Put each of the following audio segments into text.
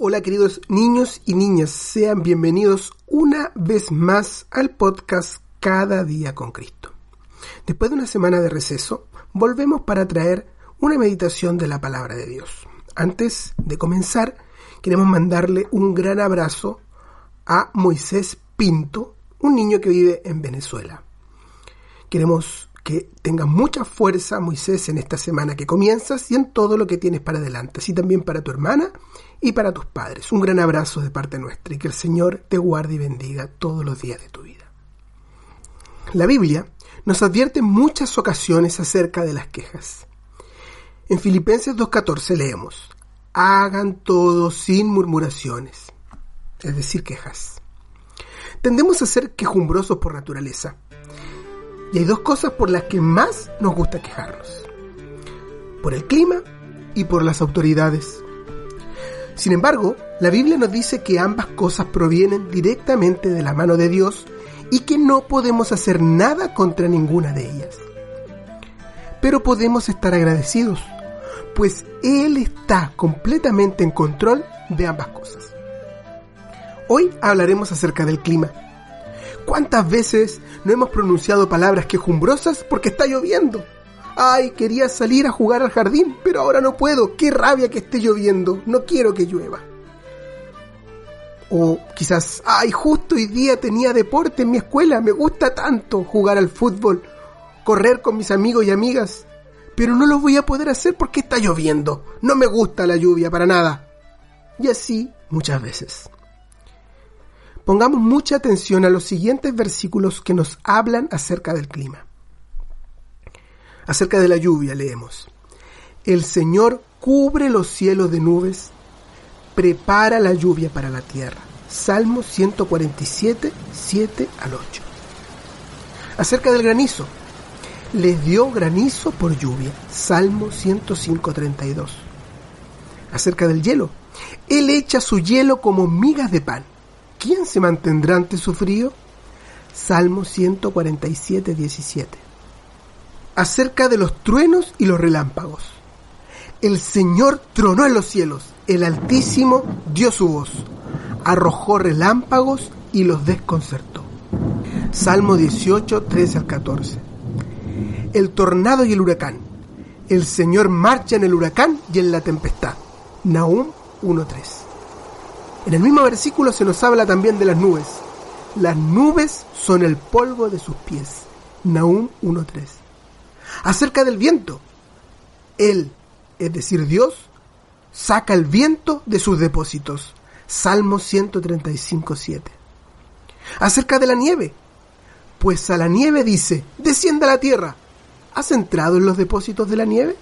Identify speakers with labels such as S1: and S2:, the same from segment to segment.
S1: Hola queridos niños y niñas, sean bienvenidos una vez más al podcast Cada día con Cristo. Después de una semana de receso, volvemos para traer una meditación de la palabra de Dios. Antes de comenzar, queremos mandarle un gran abrazo a Moisés Pinto, un niño que vive en Venezuela. Queremos que tengas mucha fuerza, Moisés, en esta semana que comienzas y en todo lo que tienes para adelante, así también para tu hermana y para tus padres. Un gran abrazo de parte nuestra y que el Señor te guarde y bendiga todos los días de tu vida. La Biblia nos advierte en muchas ocasiones acerca de las quejas. En Filipenses 2.14 leemos, hagan todo sin murmuraciones, es decir, quejas. Tendemos a ser quejumbrosos por naturaleza. Y hay dos cosas por las que más nos gusta quejarnos. Por el clima y por las autoridades. Sin embargo, la Biblia nos dice que ambas cosas provienen directamente de la mano de Dios y que no podemos hacer nada contra ninguna de ellas. Pero podemos estar agradecidos, pues Él está completamente en control de ambas cosas. Hoy hablaremos acerca del clima. ¿Cuántas veces no hemos pronunciado palabras quejumbrosas porque está lloviendo? Ay, quería salir a jugar al jardín, pero ahora no puedo. Qué rabia que esté lloviendo. No quiero que llueva. O quizás, ay, justo hoy día tenía deporte en mi escuela. Me gusta tanto jugar al fútbol, correr con mis amigos y amigas. Pero no lo voy a poder hacer porque está lloviendo. No me gusta la lluvia para nada. Y así muchas veces. Pongamos mucha atención a los siguientes versículos que nos hablan acerca del clima. Acerca de la lluvia leemos. El Señor cubre los cielos de nubes, prepara la lluvia para la tierra. Salmo 147, 7 al 8. Acerca del granizo. Les dio granizo por lluvia. Salmo 105, 32. Acerca del hielo. Él echa su hielo como migas de pan. ¿Quién se mantendrá ante su frío? Salmo 147, 17. Acerca de los truenos y los relámpagos. El Señor tronó en los cielos, el Altísimo dio su voz, arrojó relámpagos y los desconcertó. Salmo 18, 13 al 14. El tornado y el huracán. El Señor marcha en el huracán y en la tempestad. Nahum 1.3. En el mismo versículo se nos habla también de las nubes. Las nubes son el polvo de sus pies. Nahum 1.3. Acerca del viento. Él, es decir, Dios, saca el viento de sus depósitos. Salmo 135.7. Acerca de la nieve. Pues a la nieve dice, descienda a la tierra. ¿Has entrado en los depósitos de la nieve?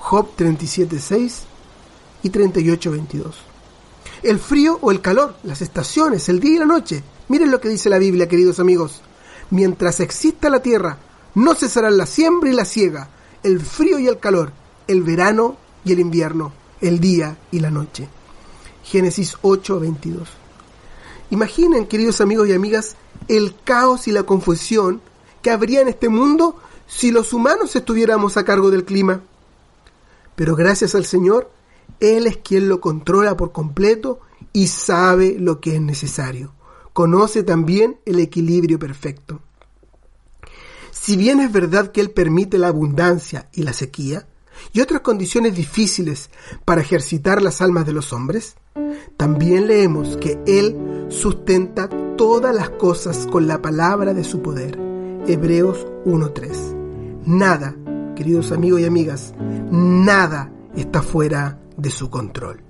S1: Job 37.6 y 38.22 el frío o el calor, las estaciones, el día y la noche. Miren lo que dice la Biblia, queridos amigos. Mientras exista la tierra, no cesarán la siembra y la siega, el frío y el calor, el verano y el invierno, el día y la noche. Génesis 8, 22. Imaginen, queridos amigos y amigas, el caos y la confusión que habría en este mundo si los humanos estuviéramos a cargo del clima. Pero gracias al Señor, él es quien lo controla por completo y sabe lo que es necesario. Conoce también el equilibrio perfecto. Si bien es verdad que Él permite la abundancia y la sequía, y otras condiciones difíciles para ejercitar las almas de los hombres, también leemos que Él sustenta todas las cosas con la palabra de su poder. Hebreos 1.3. Nada, queridos amigos y amigas, nada está fuera de su control.